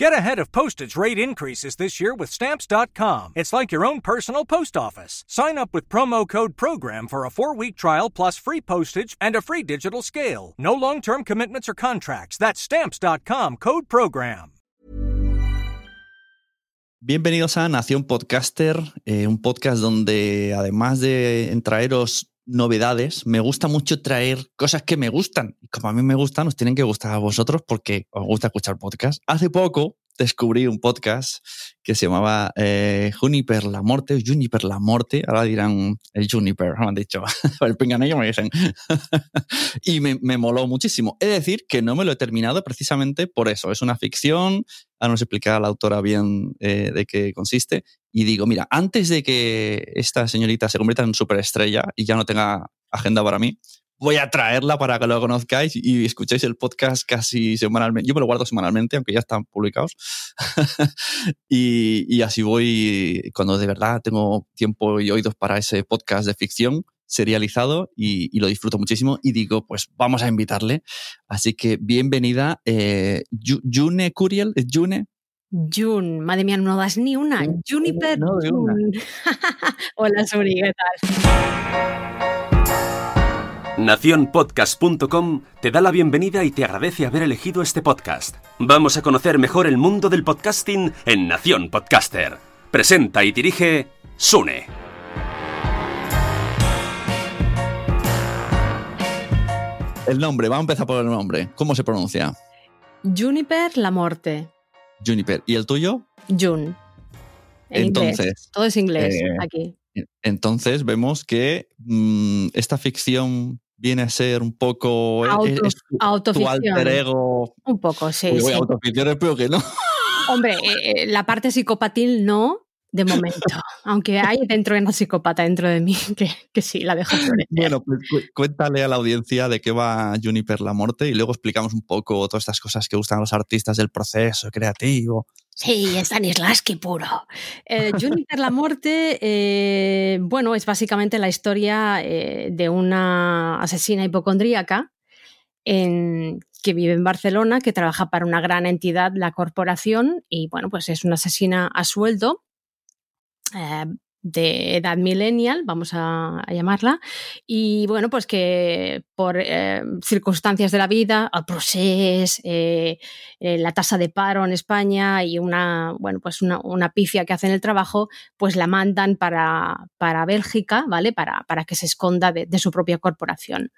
Get ahead of postage rate increases this year with Stamps.com. It's like your own personal post office. Sign up with promo code PROGRAM for a four week trial plus free postage and a free digital scale. No long term commitments or contracts. That's Stamps.com code PROGRAM. Bienvenidos a Nación Podcaster, eh, un podcast donde además de traeros novedades, me gusta mucho traer cosas que me gustan. Y como a mí me gustan, os tienen que gustar a vosotros porque os gusta escuchar podcasts. Hace poco descubrí un podcast que se llamaba eh, Juniper la Morte, Juniper la Morte, ahora dirán el Juniper, han dicho, el pinganillo me dicen. y me, me, moló muchísimo. Es decir, que no me lo he terminado precisamente por eso. Es una ficción, a nos explicar a la autora bien eh, de qué consiste. Y digo, mira, antes de que esta señorita se convierta en superestrella y ya no tenga agenda para mí, voy a traerla para que lo conozcáis y escuchéis el podcast casi semanalmente. Yo me lo guardo semanalmente, aunque ya están publicados. y, y, así voy, cuando de verdad tengo tiempo y oídos para ese podcast de ficción serializado y, y lo disfruto muchísimo y digo, pues vamos a invitarle. Así que bienvenida, eh, June Curiel, ¿es June? June, madre mía, no das ni una. Juniper no, June. Hola, Suri, ¿qué tal? Naciónpodcast.com te da la bienvenida y te agradece haber elegido este podcast. Vamos a conocer mejor el mundo del podcasting en Nación Podcaster. Presenta y dirige Sune. El nombre, vamos a empezar por el nombre. ¿Cómo se pronuncia? Juniper La Morte. Juniper. ¿Y el tuyo? June. Entonces. Todo es inglés eh, aquí. Entonces vemos que mmm, esta ficción viene a ser un poco Auto, es, tu alter ego. Un poco, sí. Uy, sí. Autoficción espero que no. Hombre, eh, la parte psicopatil no, de momento. Aunque hay dentro de una psicópata dentro de mí que, que sí, la dejo florecer. Bueno, pues cuéntale a la audiencia de qué va Juniper la muerte y luego explicamos un poco todas estas cosas que gustan a los artistas del proceso creativo. Sí, es Stanislavski puro. Eh, Juniper la muerte, eh, bueno, es básicamente la historia eh, de una asesina hipocondríaca en, que vive en Barcelona, que trabaja para una gran entidad, la corporación, y bueno, pues es una asesina a sueldo. Eh, de edad millennial, vamos a, llamarla, y bueno, pues que por eh, circunstancias de la vida, el procés, eh, la tasa de paro en España y una, bueno, pues una, una pifia que hace en el trabajo, pues la mandan para, para Bélgica, ¿vale? Para, para que se esconda de su propia corporación.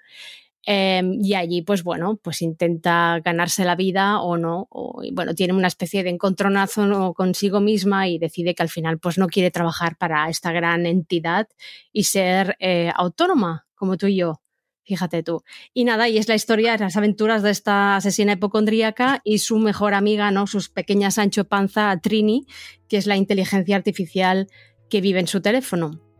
Eh, y allí, pues bueno, pues intenta ganarse la vida o no, o, bueno, tiene una especie de encontronazo consigo misma y decide que al final pues no quiere trabajar para esta gran entidad y ser eh, autónoma, como tú y yo. Fíjate tú. Y nada, y es la historia, las aventuras de esta asesina hipocondríaca y su mejor amiga, ¿no? Sus pequeñas Sancho Panza, Trini, que es la inteligencia artificial que vive en su teléfono.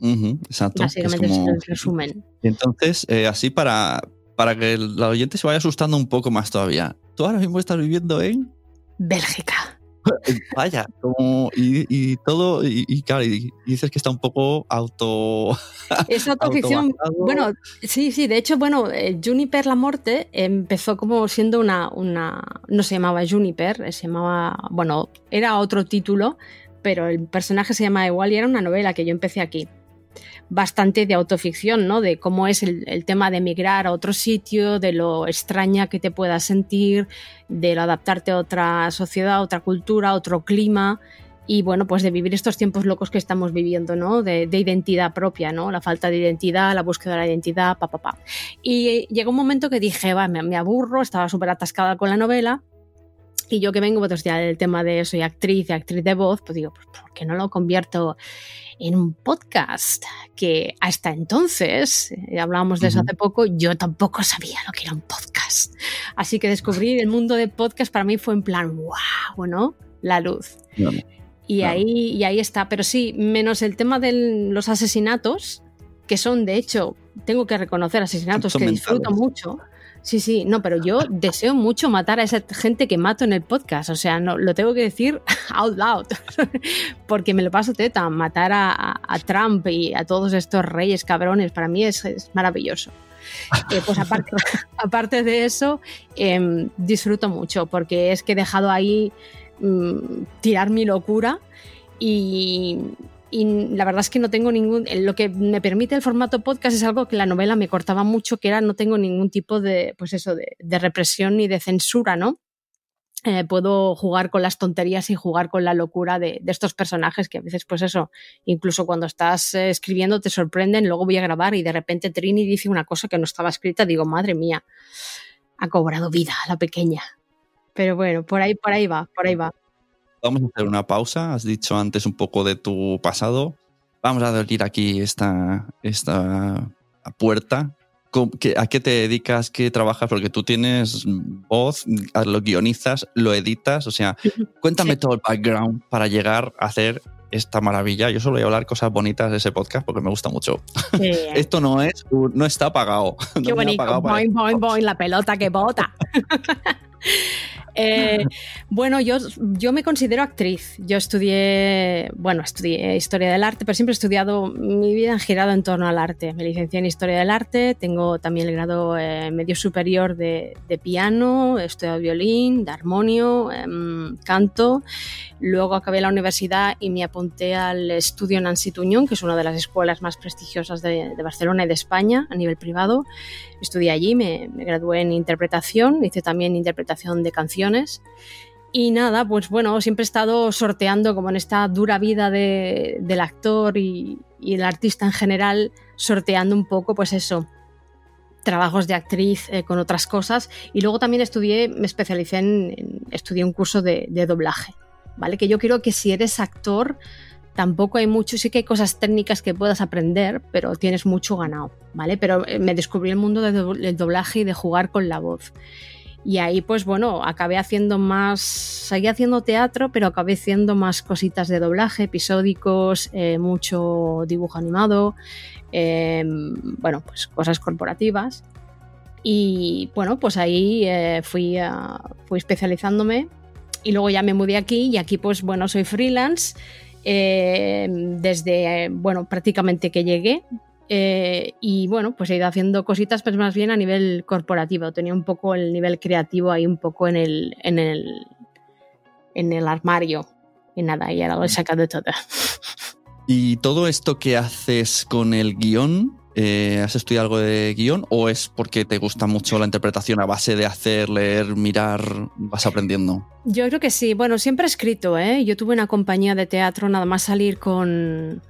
Uh -huh, exacto. Básicamente es, como... es el resumen. Entonces, eh, así para, para que el oyente se vaya asustando un poco más todavía. ¿Tú ahora mismo estás viviendo en? Bélgica. Vaya, como, y, y todo, y, y, claro, y dices que está un poco auto. Es autoficción. bueno, sí, sí, de hecho, bueno, eh, Juniper la Morte empezó como siendo una, una. No se llamaba Juniper, se llamaba. Bueno, era otro título, pero el personaje se llama igual y era una novela que yo empecé aquí bastante de autoficción, ¿no? De cómo es el, tema de emigrar a otro sitio, de lo extraña que te puedas sentir, de lo adaptarte a otra sociedad, a otra cultura, a otro clima. Y bueno, pues de vivir estos tiempos locos que estamos viviendo, ¿no? De, de identidad propia, ¿no? La falta de identidad, la búsqueda de la identidad, pa, pa, pa. Y llegó un momento que dije, va, me, me aburro, estaba súper atascada con la novela. Y yo que vengo pues, ya del tema de soy actriz y actriz de voz, pues digo, pues, ¿por qué no lo convierto en un podcast que hasta entonces, eh, hablábamos de eso uh -huh. hace poco, yo tampoco sabía lo que era un podcast. Así que descubrir el mundo de podcast para mí fue en plan, wow, ¿no? La luz. No, y, no. ahí, y ahí está, pero sí, menos el tema de los asesinatos, que son de hecho, tengo que reconocer asesinatos que disfruto mucho. Sí, sí, no, pero yo deseo mucho matar a esa gente que mato en el podcast. O sea, no, lo tengo que decir out loud. Porque me lo paso teta. Matar a, Trump y a todos estos reyes cabrones, para mí es, es maravilloso. Eh, pues aparte, aparte de eso, em, disfruto mucho porque es que he dejado ahí mm, tirar mi locura y, la verdad es que no tengo ningún. Lo que me permite el formato podcast es algo que la novela me cortaba mucho, que era no tengo ningún tipo de, pues eso, de, de represión ni de censura, ¿no? Eh, puedo jugar con las tonterías y jugar con la locura de, estos personajes que a veces, pues eso, incluso cuando estás eh, escribiendo te sorprenden, luego voy a grabar y de repente Trini dice una cosa que no estaba escrita, digo, madre mía, ha cobrado vida la pequeña. Pero bueno, por ahí, por ahí va, por ahí va. Vamos a hacer una pausa. Has dicho antes un poco de tu pasado. Vamos a abrir aquí esta, esta puerta ¿A qué te dedicas? ¿Qué trabajas? Porque tú tienes voz, lo guionizas, lo editas. O sea, cuéntame todo el background para llegar a hacer esta maravilla. Yo solo voy a hablar cosas bonitas de ese podcast porque me gusta mucho. Esto no es, no está pagado. Qué bonito. Boing, boing, boing, la pelota que bota. Eh, bueno, yo, yo me considero actriz. Yo estudié, bueno, estudié historia del arte, pero siempre he estudiado, mi vida ha girado en torno al arte. Me licencié en historia del arte, tengo también el grado eh, medio superior de, piano, he estudiado violín, de armonio, em, canto. Luego acabé la universidad y me apunté al estudio Nancy Tuñón, que es una de las escuelas más prestigiosas de, de Barcelona y de España a nivel privado. Estudié allí, me, gradué en interpretación, hice también interpretación de canciones. Y nada, pues bueno, siempre he estado sorteando como en esta dura vida del actor y, el artista en general, sorteando un poco, pues eso, trabajos de actriz eh, con otras cosas. Y luego también estudié, me especialicé en, estudié un curso de, de, doblaje, ¿vale? Que yo creo que si eres actor, tampoco hay mucho, sí que hay cosas técnicas que puedas aprender, pero tienes mucho ganado, ¿vale? Pero eh, me descubrí el mundo del doblaje y de jugar con la voz. Y ahí, pues bueno, acabé haciendo más, seguí haciendo teatro, pero acabé haciendo más cositas de doblaje, episódicos, eh, mucho dibujo animado, em, bueno, pues cosas corporativas. Y bueno, pues ahí eh, fui, fui especializándome y luego ya me mudé aquí y aquí pues bueno, soy freelance eh, desde, bueno, prácticamente que llegué. Eh, y bueno, pues he ido haciendo cositas, pues más bien a nivel corporativo. Tenía un poco el nivel creativo ahí, un poco en el, en el, en el armario. Y nada, y ahora lo he sacado todo. ¿Y todo esto que haces con el guion, eh, ¿Has estudiado algo de guion o es porque te gusta mucho la interpretación a base de hacer, leer, mirar, vas aprendiendo? Yo creo que sí. Bueno, siempre he escrito, ¿eh? Yo tuve una compañía de teatro nada más salir con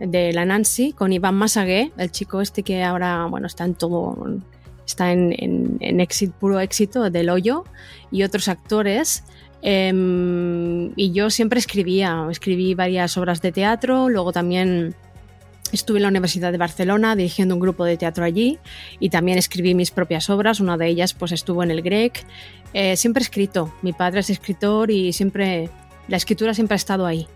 de la Nancy, con Iván Masagué, el chico este que ahora, bueno, está en todo, está en, en, éxito, puro éxito del hoyo, y otros actores. Em, y yo siempre escribía, escribí varias obras de teatro, luego también Estuve en la Universidad de Barcelona dirigiendo un grupo de teatro allí y también escribí mis propias obras. Una de ellas pues estuvo en el GREC. Eh, siempre he escrito. Mi padre es escritor y siempre la escritura siempre ha estado ahí.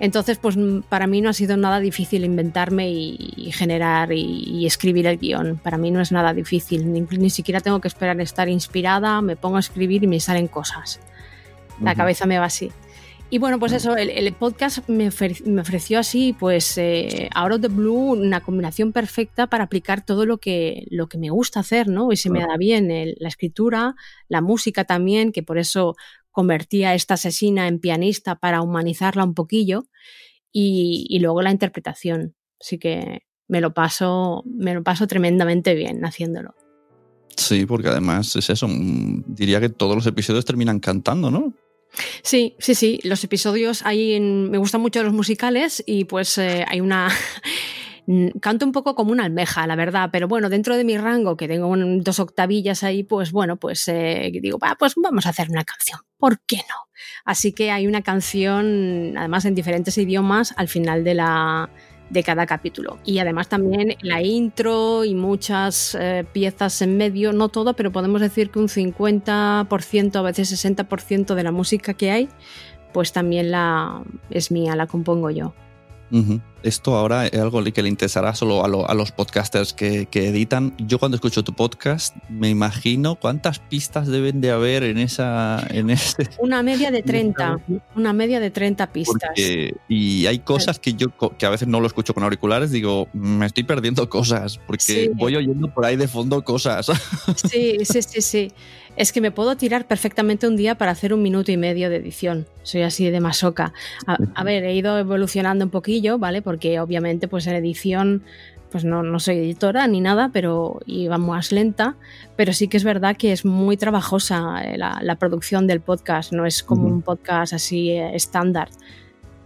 Entonces, pues para mí no ha sido nada difícil inventarme y, generar y, escribir el guion. Para mí no es nada difícil. Ni, siquiera tengo que esperar estar inspirada. Me pongo a escribir y me salen cosas. La cabeza me va así. Y bueno, pues eso, el, podcast me, ofreció así, pues, eh, Out of the Blue, una combinación perfecta para aplicar todo lo que, lo que me gusta hacer, ¿no? Y se me da bien la escritura, la música también, que por eso convertí a esta asesina en pianista para humanizarla un poquillo, y, luego la interpretación. Así que me lo paso, me lo paso tremendamente bien haciéndolo. Sí, porque además es eso, mm, diría que todos los episodios terminan cantando, ¿no? Sí, sí, sí. Los episodios hay me gustan mucho los musicales y pues eh, hay una canto un poco como una almeja, la verdad, pero bueno, dentro de mi rango, que tengo dos octavillas ahí, pues bueno, pues eh, digo, pues vamos a hacer una canción, ¿por qué no? Así que hay una canción, además en diferentes idiomas, al final de la, de cada capítulo. Y además también la intro y muchas eh, piezas en medio, no todo, pero podemos decir que un 50%, a veces 60% de la música que hay, pues también la es mía, la compongo yo. Esto ahora es algo que le interesará solo a, los podcasters que, editan. Yo cuando escucho tu podcast me imagino cuántas pistas deben de haber en esa... En ese, una media de 30. Una media de 30 pistas. y hay cosas que yo que a veces no lo escucho con auriculares, digo, me estoy perdiendo cosas porque voy oyendo por ahí de fondo cosas. Sí, sí, sí, sí. Es que me puedo tirar perfectamente un día para hacer un minuto y medio de edición. Soy así de masoca. A, ver, he ido evolucionando un poquillo, ¿vale? Porque obviamente, pues en edición, pues no, no soy editora ni nada, pero iba más lenta. Pero sí que es verdad que es muy trabajosa eh, la, producción del podcast. No es como un podcast así eh, estándar.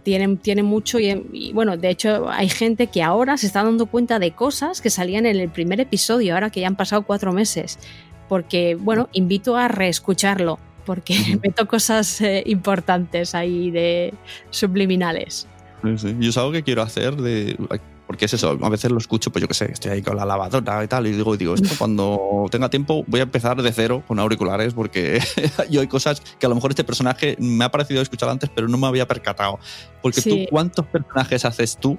Tiene, tiene, mucho y, y, bueno, de hecho hay gente que ahora se está dando cuenta de cosas que salían en el primer episodio, ahora que ya han pasado cuatro meses porque, bueno, invito a reescucharlo, porque meto cosas eh, importantes ahí de subliminales. Sí, Yo es algo que quiero hacer de porque es eso, a veces lo escucho, pues yo qué sé, estoy ahí con la lavadora y tal, y digo, digo, esto cuando tenga tiempo voy a empezar de cero con auriculares, porque yo hay cosas que a lo mejor este personaje me ha parecido escuchar antes, pero no me había percatado. Porque tú, ¿cuántos personajes haces tú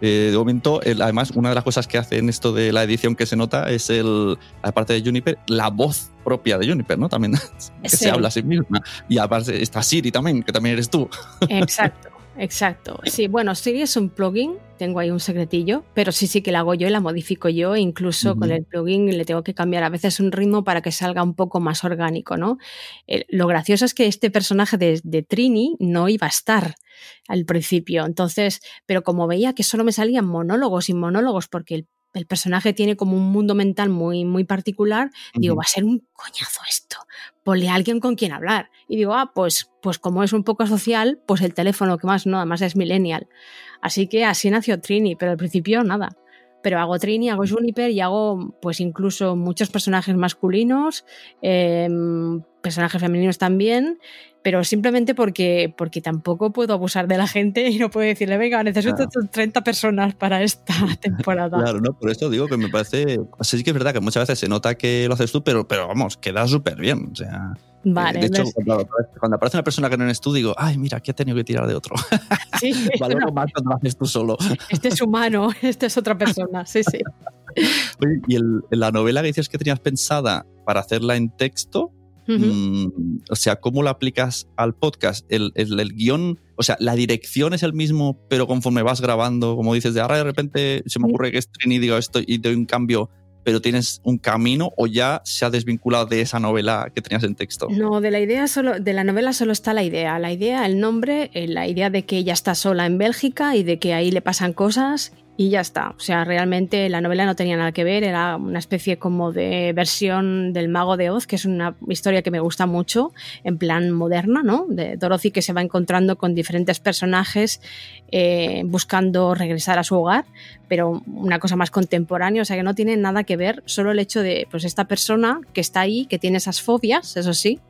eh, de momento, además, una de las cosas que hace en esto de la edición que se nota es el, aparte de Juniper, la voz propia de Juniper, ¿no? También que se habla a sí misma. Y aparte está Siri también, que también eres tú. Exacto. Exacto. Sí, bueno, Siri es un plugin, tengo ahí un secretillo, pero sí, sí que la hago yo y la modifico yo, incluso con el plugin le tengo que cambiar a veces un ritmo para que salga un poco más orgánico, ¿no? lo gracioso es que este personaje de, de, Trini no iba a estar al principio, entonces, pero como veía que solo me salían monólogos y monólogos porque el el personaje tiene como un mundo mental muy, muy particular, digo, va a ser un coñazo esto. Ponle a alguien con quien hablar. Y digo, ah, pues, pues como es un poco social, pues el teléfono que más no, además es millennial. Así que así nació Trini, pero al principio nada. Pero hago Trini, hago Juniper y hago pues incluso muchos personajes masculinos, em, personajes femeninos también pero simplemente porque, porque tampoco puedo abusar de la gente y no puedo decirle, venga, necesito 30 personas para esta temporada. Claro, no, por eso digo que me parece, sí que es verdad que muchas veces se nota que lo haces tú, pero, pero vamos, queda súper bien, o sea... Vale, de hecho, cuando, aparece una persona que no eres tú, digo, ay, mira, aquí ha tenido que tirar de otro. Sí, Valoro más cuando lo haces tú solo. Este es humano, este es otra persona, sí, sí. y la novela que dices que tenías pensada para hacerla en texto, Mm, o sea, ¿cómo lo aplicas al podcast? El, el, guion, o sea, la dirección es el mismo, pero conforme vas grabando, como dices, de ahora de repente se me ocurre que es Trini, digo esto y doy un cambio, pero tienes un camino o ya se ha desvinculado de esa novela que tenías en texto? No, de la idea solo, de la novela solo está la idea. La idea, el nombre, eh, la idea de que ella está sola en Bélgica y de que ahí le pasan cosas y ya está. O sea, realmente la novela no tenía nada que ver, era una especie como de versión del Mago de Oz, que es una historia que me gusta mucho, en plan moderna, ¿no? De Dorothy que se va encontrando con diferentes personajes eh, buscando regresar a su hogar, pero una cosa más contemporánea, o sea que no tiene nada que ver, solo el hecho de, pues, esta persona que está ahí, que tiene esas fobias, eso sí,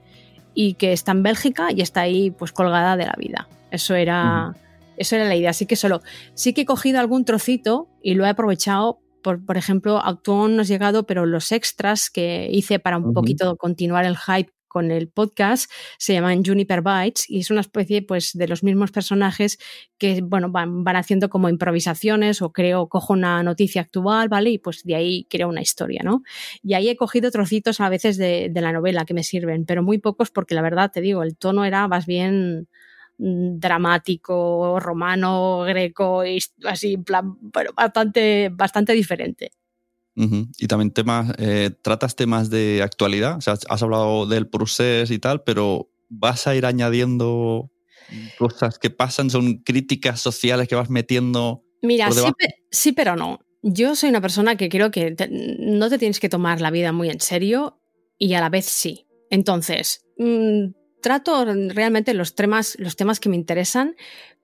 y que está en Bélgica y está ahí, pues, colgada de la vida. Eso era. Eso era la idea. Así que solo, sí que he cogido algún trocito y lo he aprovechado. Por, por ejemplo, aún no has llegado, pero los extras que hice para un poquito continuar el hype con el podcast se llaman Juniper Bytes y es una especie pues de los mismos personajes que bueno van, van, haciendo como improvisaciones o creo cojo una noticia actual vale y pues de ahí creo una historia no y ahí he cogido trocitos a veces de, de la novela que me sirven pero muy pocos porque la verdad te digo el tono era más bien dramático, romano, greco, así, en plan, bueno, bastante, bastante diferente. Y también temas, eh, tratas temas de actualidad, o sea, has hablado del procés y tal, pero vas a ir añadiendo cosas que pasan, son críticas sociales que vas metiendo. Mira, sí, pero no. Yo soy una persona que creo que no te tienes que tomar la vida muy en serio y a la vez sí. Entonces, mm, trato realmente los temas, los temas que me interesan,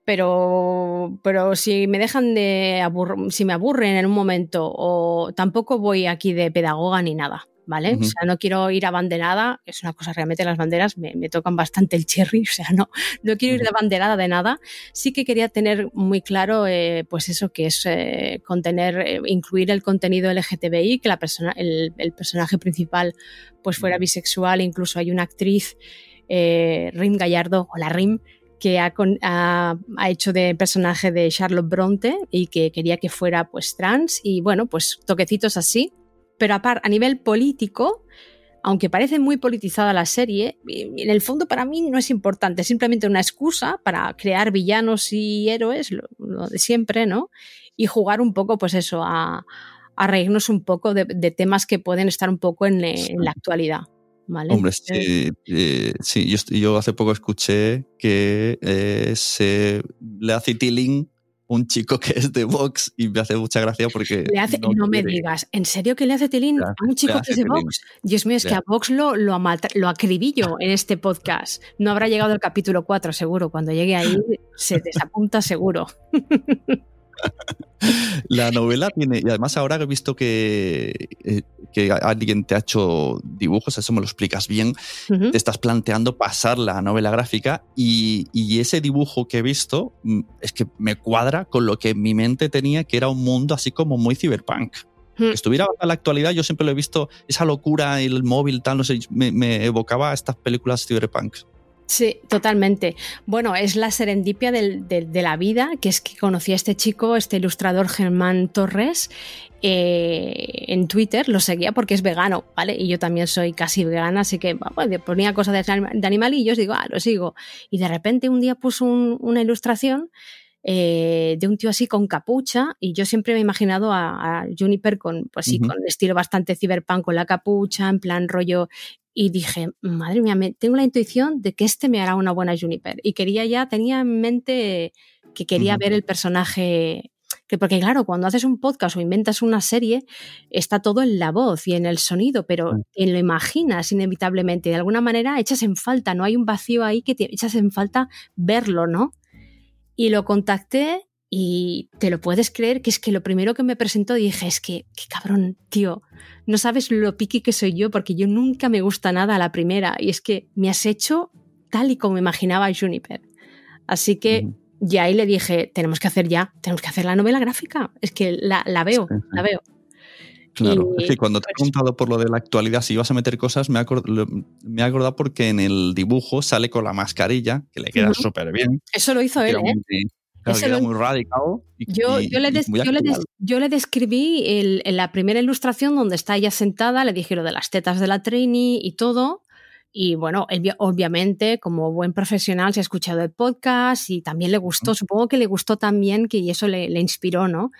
pero, pero si me dejan de si me aburren en un momento o tampoco voy aquí de pedagoga ni nada. ¿Vale? O sea, no quiero ir a banderada, es una cosa realmente las banderas me, tocan bastante el cherry, o sea, no, no quiero ir de banderada de nada. Sí que quería tener muy claro, eh, pues eso, que es eh, contener, eh, incluir el contenido LGTBI, que la persona, el, el personaje principal pues fuera bisexual, incluso hay una actriz eh, Rim Gallardo, o la Rim, que ha, ha, hecho de personaje de Charlotte Bronte y que quería que fuera pues trans y bueno, pues toquecitos así. Pero a, a nivel político, aunque parece muy politizada la serie, en el fondo para mí no es importante, es simplemente una excusa para crear villanos y héroes, lo, de siempre, ¿no? Y jugar un poco, pues eso, a, reírnos un poco de, temas que pueden estar un poco en, la actualidad. ¿Vale? Hombre, sí, eh, sí yo, hace poco escuché que eh, se le hace tiling un chico que es de Vox y me hace mucha gracia porque... no, me digas, ¿en serio que le hace tilín a un chico que es de Vox? Dios mío, es que a Vox lo, lo, lo acribillo en este podcast. No habrá llegado el capítulo 4 seguro, cuando llegue ahí se desapunta seguro. La novela tiene, y además ahora he visto que, eh, que alguien te ha hecho dibujos, eso me lo explicas bien, te estás planteando pasar la novela gráfica y, ese dibujo que he visto mm, es que me cuadra con lo que mi mente tenía, que era un mundo así como muy cyberpunk. Que estuviera a la actualidad, yo siempre lo he visto, esa locura, el móvil, tal, no sé, me, me evocaba estas películas cyberpunk. Sí, totalmente. Bueno, es la serendipia de la vida, que es que conocí a este chico, este ilustrador Germán Torres, eh, en Twitter, lo seguía porque es vegano, ¿vale? Y yo también soy casi vegana, así que ponía cosas de, animalillos, digo, ah, lo sigo. Y de repente un día puso una ilustración eh, de un tío así con capucha y yo siempre me he imaginado a, Juniper con, pues sí, con estilo bastante cyberpunk, con la capucha, en plan rollo y dije, madre mía, tengo la intuición de que este me hará una buena Juniper. Y quería ya, tenía en mente que quería ver el personaje. Que porque claro, cuando haces un podcast o inventas una serie, está todo en la voz y en el sonido, pero en lo imaginas inevitablemente. De alguna manera echas en falta, no hay un vacío ahí que te echas en falta verlo, ¿no? Y lo contacté y te lo puedes creer que es que lo primero que me presentó dije, es que, qué cabrón, tío, no sabes lo piqui que soy yo porque yo nunca me gusta nada a la primera y es que me has hecho tal y como me imaginaba Juniper. Así que ya ahí le dije, tenemos que hacer ya, tenemos que hacer la novela gráfica. Es que la, veo, la veo. Claro, es que cuando te he pues preguntado por lo de la actualidad, si ibas a meter cosas, me he, acordado, porque en el dibujo sale con la mascarilla, que le queda súper bien. Eso lo hizo él, ¿eh? Muy radical. yo, le describí en la primera ilustración donde está ella sentada, le dije lo de las tetas de la trainee y todo. Y bueno, obviamente, como buen profesional, se ha escuchado el podcast y también le gustó. Supongo que le gustó también, que eso le, le inspiró, ¿no?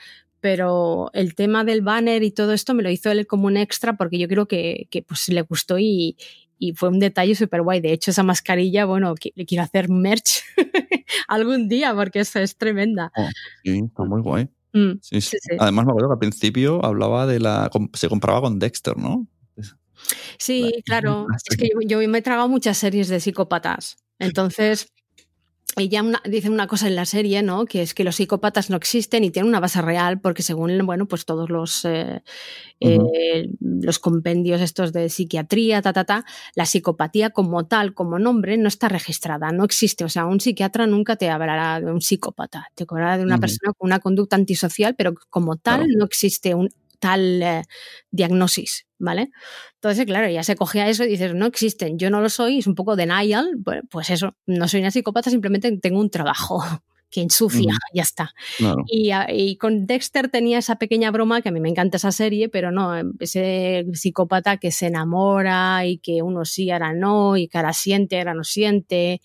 pero el tema del banner y todo esto me lo hizo él como un extra porque yo creo que, que pues le gustó y, y fue un detalle súper guay. De hecho, esa mascarilla, bueno, le quiero hacer merch algún día porque esa es tremenda. Oh, sí, está muy guay. Mm, Además, me acuerdo que al principio hablaba de la. se compraba con Dexter, ¿no? Sí, claro. Es que yo, yo me he tragado muchas series de psicópatas. Entonces, ella dice una cosa en la serie, ¿no? Que es que los psicópatas no existen y tienen una base real, porque según, bueno, pues todos los, eh, eh, los compendios estos de psiquiatría, ta, ta, ta, la psicopatía como tal, como nombre, no está registrada, no existe. O sea, un psiquiatra nunca te hablará de un psicópata, te hablará de una persona con una conducta antisocial, pero como tal no existe un, tal eh, diagnosis, ¿vale? Entonces, claro, ya se cogía eso y dices, no existen, yo no lo soy, es un poco denial, pues eso, no soy una psicópata, simplemente tengo un trabajo que ensucia, ya está. Ah, y, con Dexter tenía esa pequeña broma, que a mí me encanta esa serie, pero no, ese psicópata que se enamora y que uno sí, ahora no, y que ahora siente, ahora no siente,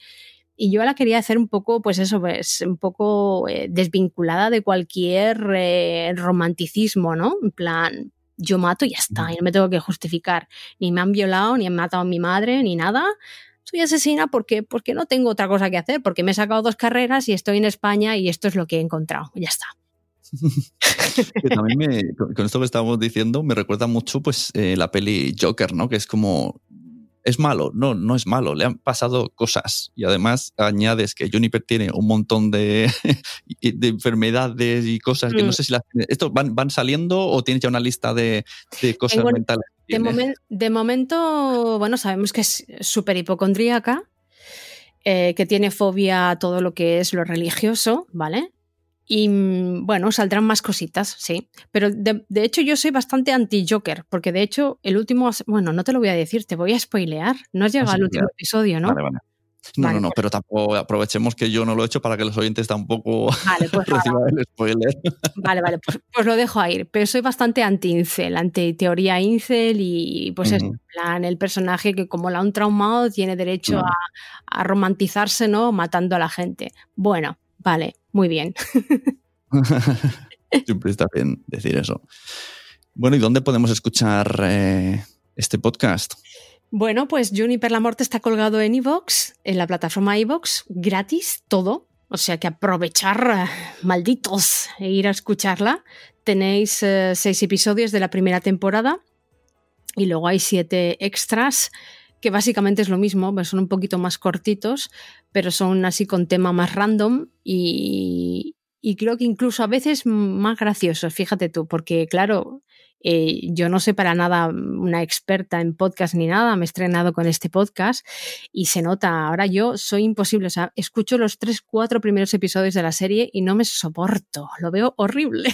y yo la quería hacer un poco, pues eso, pues un poco eh, desvinculada de cualquier eh, romanticismo, ¿no? En plan, yo mato y ya está, y no me tengo que justificar. Ni me han violado, ni han matado a mi madre, ni nada. Soy asesina porque, porque no tengo otra cosa que hacer, porque me he sacado dos carreras y estoy en España y esto es lo que he encontrado. Ya está. también con esto que estábamos diciendo, me recuerda mucho pues eh, la peli Joker, ¿no? Que es como es malo. No, no es malo. Le han pasado cosas. Y además añades que Juniper tiene un montón de, de enfermedades y cosas que no mm. sé si las. ¿Estos van, van saliendo o tienes ya una lista de, de cosas mentales? De, de, momento, bueno, sabemos que es súper hipocondríaca, eh, que tiene fobia a todo lo que es lo religioso, ¿vale? Y mm, bueno, saldrán más cositas, sí. Pero de, hecho yo soy bastante anti-Joker, porque de hecho el último, bueno, no te lo voy a decir, te voy a spoilear. No has llegado al último episodio, ¿no? No, Vale, no, no, pues- pero tampoco aprovechemos que yo no lo he hecho para que los oyentes tampoco Vale, pues reciban el spoiler. Vale, vale, pues, pues lo dejo ahí. Pero soy bastante anti-incel, anti-teoría incel y pues es en plan el personaje que como la han traumado tiene derecho a romantizarse, ¿no? Matando a la gente. Bueno, vale, muy bien. Siempre está bien decir eso. Bueno, ¿y dónde podemos escuchar eh, este podcast? Bueno, pues Juniper la Morte está colgado en iVoox, en la plataforma iVoox, gratis, todo. O sea que aprovechar, eh, malditos, e ir a escucharla. Tenéis eh, seis episodios de la primera temporada y luego hay siete extras que básicamente es lo mismo, pues son un poquito más cortitos, pero son así con tema más random y, creo que incluso a veces más graciosos, fíjate tú, porque claro, eh, yo no soy para nada una experta en podcast ni nada, me he estrenado con este podcast y se nota, ahora yo soy imposible, o sea, escucho los tres, cuatro primeros episodios de la serie y no me soporto, lo veo horrible.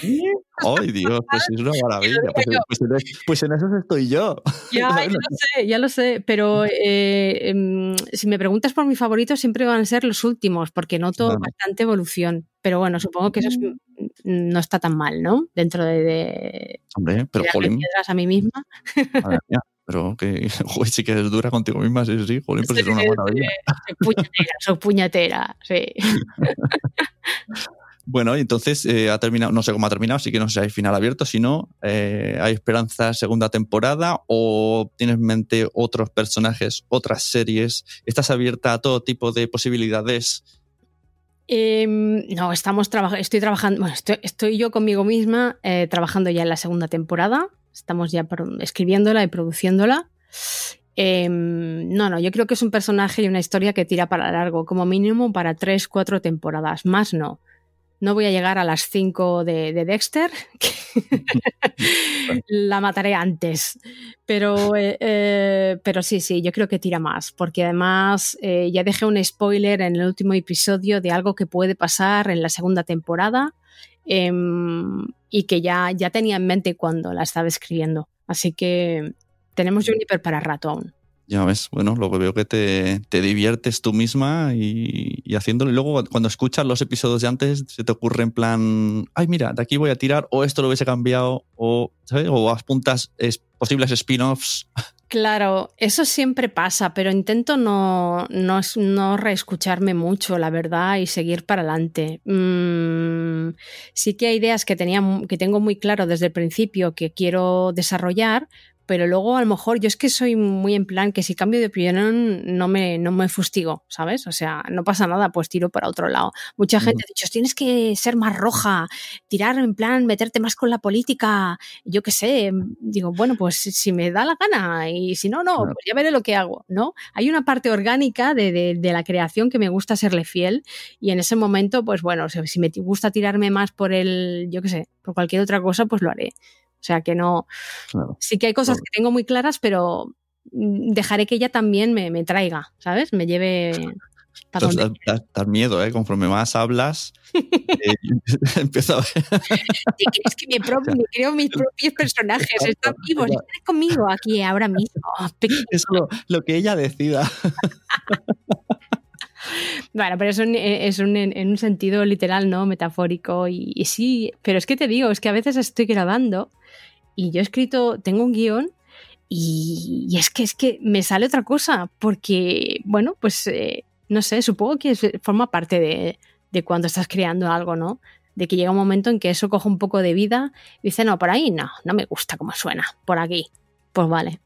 ¡Ay, Dios! Pues es una maravilla. Pues, pues en, pues en eso estoy yo. Ya, ya lo sé, ya lo sé, pero eh, em, si me preguntas por mi favorito, siempre van a ser los últimos, porque noto bastante evolución. Pero bueno, supongo que eso es- no está tan mal, ¿no? Dentro de, de Hombre, pero jolín, piedras a mí misma. madre mía, pero que, joder, sí que es dura contigo misma, sí, sí, jolín, pues Sí, es una maravilla. Soy puñetera, soy puñetera, sí. Bueno, entonces eh, ha terminado, no sé cómo ha terminado, así que no sé si hay final abierto, si no, eh, ¿hay esperanza segunda temporada o tienes en mente otros personajes, otras series? ¿Estás abierta a todo tipo de posibilidades? Em, no, estamos trabajando, estoy trabajando, bueno, estoy, yo conmigo misma eh, trabajando ya en la segunda temporada. Estamos ya escribiéndola y produciéndola. Em, no, no, yo creo que es un personaje y una historia que tira para largo, como mínimo para tres, cuatro temporadas. Más no. No voy a llegar a las cinco de, de Dexter. la mataré antes. Pero, eh, eh, pero sí, sí, yo creo que tira más, porque además eh, ya dejé un spoiler en el último episodio de algo que puede pasar en la segunda temporada em, y que ya, ya tenía en mente cuando la estaba escribiendo. Así que tenemos Juniper para rato aún. Ya ves, bueno, lo que veo que te, te diviertes tú misma y, y haciéndolo. Y luego cuando escuchas los episodios de antes, se te ocurre en plan, ay, mira, de aquí voy a tirar, o esto lo hubiese cambiado, o, ¿sabes? O apuntas es, posibles spin-offs. Claro, eso siempre pasa, pero intento no, no, no reescucharme mucho, la verdad, y seguir para adelante. Mm, sí que hay ideas que, tenía, que tengo muy claro desde el principio que quiero desarrollar, pero luego a lo mejor yo es que soy muy en plan que si cambio de opinión no me, no me fustigo, ¿sabes? O sea, no pasa nada, pues tiro para otro lado. Mucha gente ha dicho, tienes que ser más roja, tirar en plan, meterte más con la política, yo qué sé, digo, bueno, pues si- me da la gana y si no, no, Claro. pues ya veré lo que hago, ¿no? Hay una parte orgánica de, de- de la creación que me gusta serle fiel y en ese momento, pues bueno, si, si me gusta tirarme más por el, yo qué sé, por cualquier otra cosa, pues lo haré. O sea que no, Claro. sí que hay cosas Claro. que tengo muy claras, pero mm, dejaré que ella también me, me traiga, ¿sabes? Me lleve Entonces, donde da, da- da miedo, ¿eh? Conforme más hablas, eh, empiezo a ver. ¿Te crees que me, pro- me creo mis propios personajes? Están vivos, están conmigo aquí ahora mismo. Pequeño. Eso lo, lo que ella decida. Bueno, pero eso es un, en, en un sentido literal, ¿no? Metafórico. Y, y sí, pero es que te digo, es que a veces estoy grabando y yo he escrito, tengo un guion y, y es que es que me sale otra cosa, porque, bueno, pues eh, no sé, supongo que forma parte de, de cuando estás creando algo, ¿no? De que llega un momento en que eso coge un poco de vida y dice, no, por ahí no, no me gusta cómo suena, por aquí. Pues vale.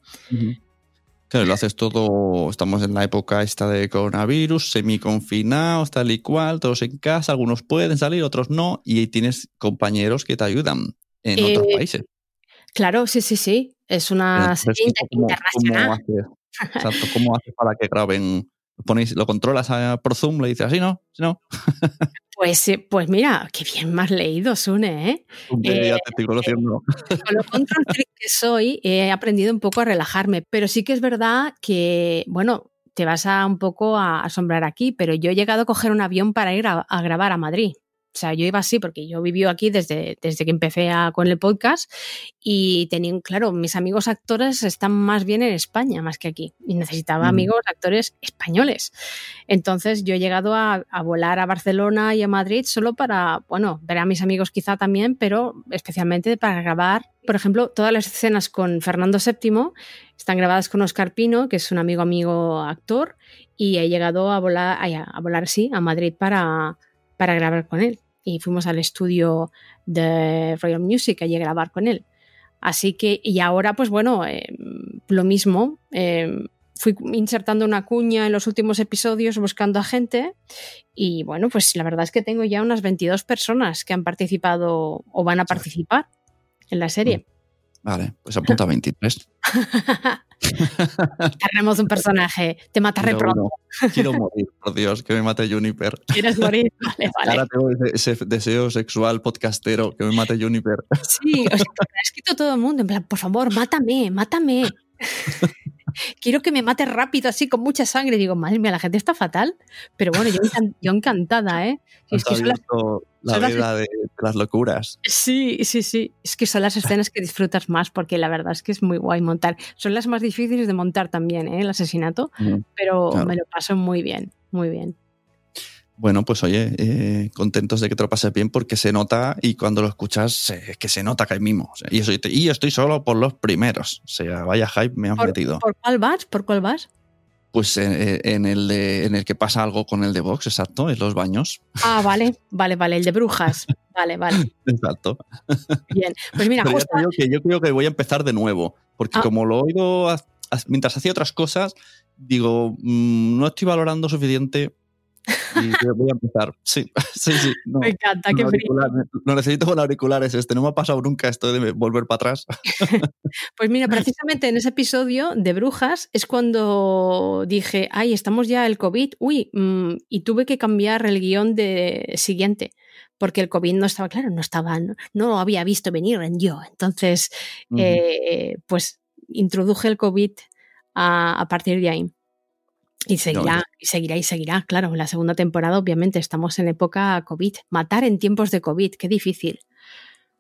Claro, lo haces todo, estamos en la época esta de coronavirus, semi-confinados, tal y cual, todos en casa, algunos pueden salir, otros no, y tienes compañeros que te ayudan en Eh, otros países. Claro, sí, sí, sí. Es una serie inter- ¿cómo- internacional. ¿cómo haces? Exacto, ¿cómo haces para que graben? ¿Lo, ponéis, lo controlas a- por Zoom? Le dices así, ¿no? No, Pues, pues mira, qué bien más leído, Sune, ¿eh? ya Eh, te estoy conociendo. Con lo control que soy, he aprendido un poco a relajarme, pero sí que es verdad que, bueno, te vas a un poco a asombrar aquí, pero yo he llegado a coger un avión para ir a, a grabar a Madrid. O sea, yo iba así porque yo viví aquí desde, desde que empecé a, con el podcast y tenían, claro, mis amigos actores están más bien en España más que aquí y necesitaba amigos actores españoles. Entonces yo he llegado a, a, volar a Barcelona y a Madrid solo para, bueno, ver a mis amigos quizá también, pero especialmente para grabar. Por ejemplo, todas las escenas con Fernando VII están grabadas con Oscar Pino, que es un amigo amigo actor, y he llegado a volar, a, volar sí, a Madrid para para grabar con él. Y fuimos al estudio de Royal Music allí a grabar con él. Así que, y ahora, pues bueno, eh, lo mismo. Eh, fui insertando una cuña en los últimos episodios buscando a gente y bueno, pues la verdad es que tengo ya unas 22 personas que han participado o van a participar en la serie. Mm. Vale, pues apunta 23. Tenemos un personaje, te mataré pronto. Quiero morir, por Dios, que me mate Juniper. ¿Quieres morir? Vale, vale. Ahora tengo ese, deseo sexual podcastero, que me mate Juniper. Sí, o sea, ha escrito todo el mundo, en plan, por favor, mátame, mátame. Quiero que me mate rápido, así con mucha sangre. Digo, madre mía, la gente está fatal. Pero bueno, yo, encantada, ¿eh? Es que la de, las locuras. Sí, sí, sí. Es que son las escenas que disfrutas más porque la verdad es que es muy guay montar. Son las más difíciles de montar también, ¿eh? el asesinato, pero me lo paso muy bien, muy bien. Bueno, pues oye, eh, contentos de que te lo pases bien porque se nota y cuando lo escuchas que se nota que hay mimo. y, eso, y estoy solo por los primeros. O sea, vaya hype me han metido. ¿Por cuál vas? ¿Por cuál vas? Pues en, el en el que pasa algo con el de Vox, exacto, en los baños. Ah, vale, vale, vale, el de brujas. Vale, vale. Exacto. Bien, pues mira, justo... que yo creo que voy a empezar de nuevo, porque ah. como lo he oído mientras hacía otras cosas, digo, mm, no estoy valorando suficiente y voy a empezar. Sí, sí, sí. me encanta, qué frío. Lo necesito con auriculares este. No me ha pasado nunca esto de volver para atrás. pues mira, precisamente en ese episodio de Brujas es cuando dije, ay, estamos ya el COVID. Uy, mm", y tuve que cambiar el guion de siguiente porque el COVID no estaba claro, no estaba, no, lo había visto venir en yo. Entonces, eh, pues introduje el COVID a, a partir de ahí. Y seguirá, y seguirá, y seguirá. Claro, en la segunda temporada, obviamente, estamos en época COVID. Matar en tiempos de COVID, qué difícil.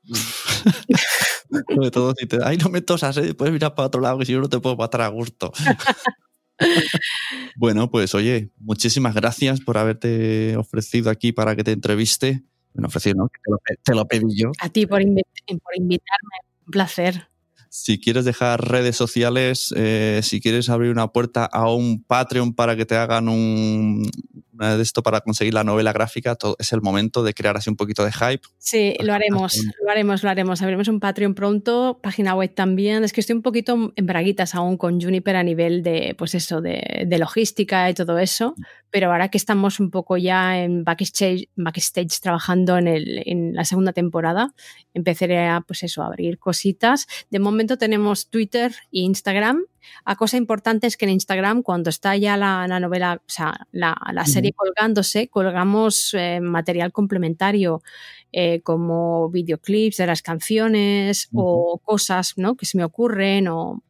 Sobre todo si te ay, no me tosas, ¿eh? puedes mirar para otro lado que si yo no te puedo matar a gusto. bueno, pues oye, muchísimas gracias por haberte ofrecido aquí para que te entreviste. Bueno, ofrecido, ¿no? Te lo, te lo pedí yo. A ti por, por invitarme, un placer. Si quieres dejar redes sociales, eh, si quieres abrir una puerta a un Patreon para que te hagan un, de esto para conseguir la novela gráfica, todo, es el momento de crear así un poquito de hype. Sí, lo haremos, lo haremos, lo haremos. Abriremos un Patreon pronto, página web también. Es que estoy un poquito en braguitas aún con Juniper a nivel de, pues eso, de, de logística y todo eso. Pero ahora que estamos un poco ya en backstage, backstage trabajando en, el, en la segunda temporada, empezaré a, pues eso, a abrir cositas. De momento tenemos Twitter e Instagram a cosa importante es que en Instagram, cuando está ya la, novela, o sea, la, serie colgándose, colgamos eh, material complementario eh, como videoclips de las canciones o cosas ¿no? que se me ocurren o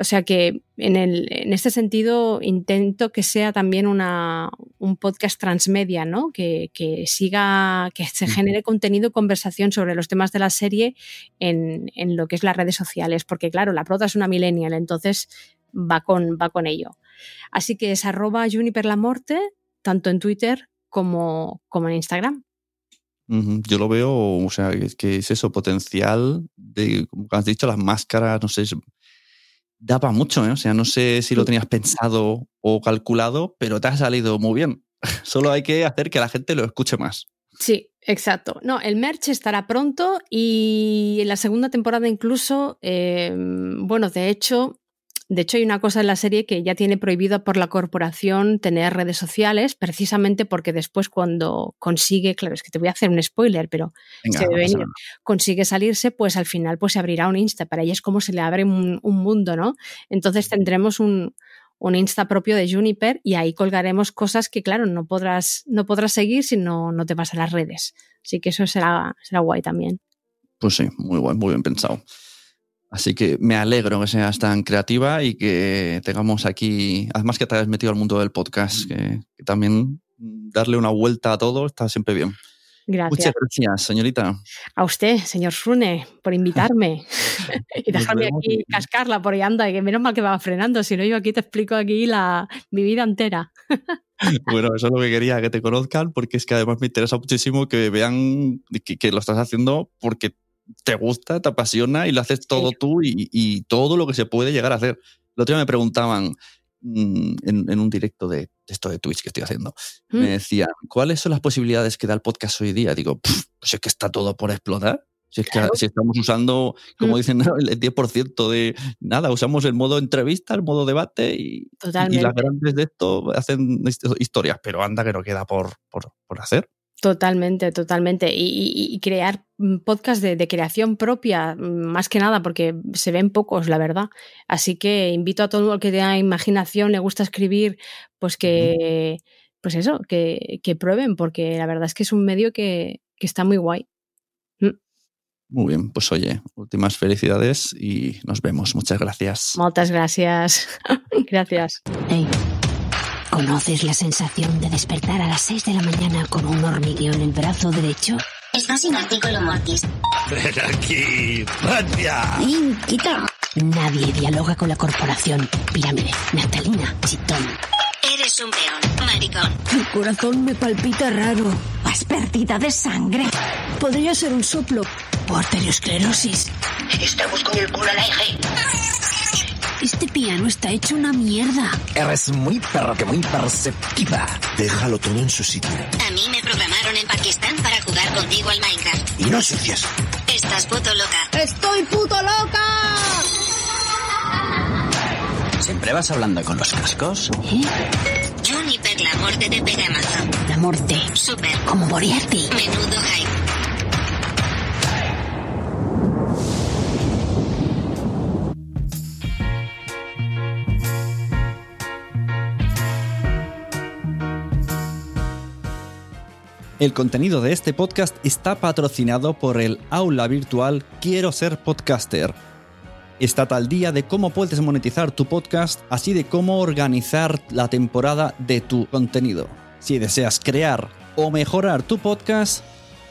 o sea que en, el, en este sentido intento que sea también una, un podcast transmedia, ¿no? Que, que, siga, que se genere contenido, conversación sobre los temas de la serie en, en, lo que es las redes sociales, porque claro, la prota es una millennial, entonces va con, va con ello. Así que es arroba juniperlamorte, tanto en Twitter como, como en Instagram. Yo lo veo, o sea, que es eso, potencial de, como has dicho, las máscaras, no sé, daba mucho, ¿eh? O sea, no sé si lo tenías pensado o calculado, pero te ha salido muy bien. Solo hay que hacer que la gente lo escuche más. Sí, exacto. No, el merch estará pronto y en la segunda temporada incluso, eh, bueno, de hecho, de hecho, hay una cosa en la serie que ya tiene prohibido por la corporación tener redes sociales, precisamente porque después cuando consigue, claro, es que te voy a hacer un spoiler, pero se venir, consigue salirse, pues al final pues se abrirá un Insta. Para ella es como se le abre un, mundo, ¿no? Entonces tendremos un, un, Insta propio de Juniper y ahí colgaremos cosas que, claro, no podrás, no podrás seguir si no, no te vas a las redes. Así que eso será, será guay también. Pues sí, muy guay, muy bien pensado. Así que me alegro que seas tan creativa y que tengamos aquí, además que te hayas metido al mundo del podcast, que, también darle una vuelta a todo está siempre bien. Gracias. Muchas gracias, señorita. A usted, señor Sune, por invitarme y dejarme aquí cascarla por ahí anda, que menos mal que va frenando, si no yo aquí te explico aquí la, mi vida entera. Bueno, eso es lo que quería, que te conozcan, porque es que además me interesa muchísimo que vean que, que lo estás haciendo porque te gusta, te apasiona y lo haces todo tú y, y todo lo que se puede llegar a hacer. El otro día me preguntaban mm, en, en un directo de, esto de Twitch que estoy haciendo, Mm. me decían, ¿cuáles son las posibilidades que da el podcast hoy día? Digo, "Pff, pues es que está todo por explotar. Si es que Claro. si estamos usando, como Mm. dicen, el 10% de nada, usamos el modo entrevista, el modo debate y, y las grandes de esto hacen hist- historias, pero anda que no queda por, por, por hacer. Totalmente, totalmente. Y, y- y crear mm, podcast de, de creación propia, mm, más que nada, porque se ven pocos, la verdad. Así que invito a todo el que tenga imaginación, le gusta escribir, pues que, pues eso, que, que prueben, porque la verdad es que es un medio que, que está muy guay. Muy bien, pues oye, últimas felicidades y nos vemos. Muchas gracias. Muchas gracias. gracias. Hey, ¿conoces la sensación de despertar a las 6 de la mañana con un hormigueo en el brazo derecho? Estás sin artículo mortis. Ven aquí. ¡Nin, quita! Nadie dialoga con la corporación. Pirámide, naftalina, chitón. Eres un peón, maricón. Mi corazón me palpita raro. Has pérdida de sangre. Podría ser un soplo o arteriosclerosis. Estamos con el culo al aire. Este piano está hecho una mierda. Eres muy perro que muy perceptiva. Déjalo todo en su sitio. A mí me programaron en Pakistán para jugar contigo al Minecraft. Y no ensucias. Estás puto loca. ¡Estoy puto loca! ¿Siempre vas hablando con los cascos? ¿Eh? Juniper, la muerte te pega mazo. La muerte. Super. Como Moriarty. Menudo hype. El contenido de este podcast está patrocinado por el aula virtual Quiero ser podcaster. Estate al día de cómo puedes monetizar tu podcast, así de cómo organizar la temporada de tu contenido. Si deseas crear o mejorar tu podcast,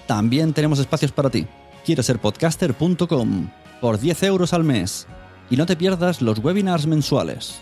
también tenemos espacios para ti. Quiero ser podcaster.com por 10 euros al mes. Y no te pierdas los webinars mensuales.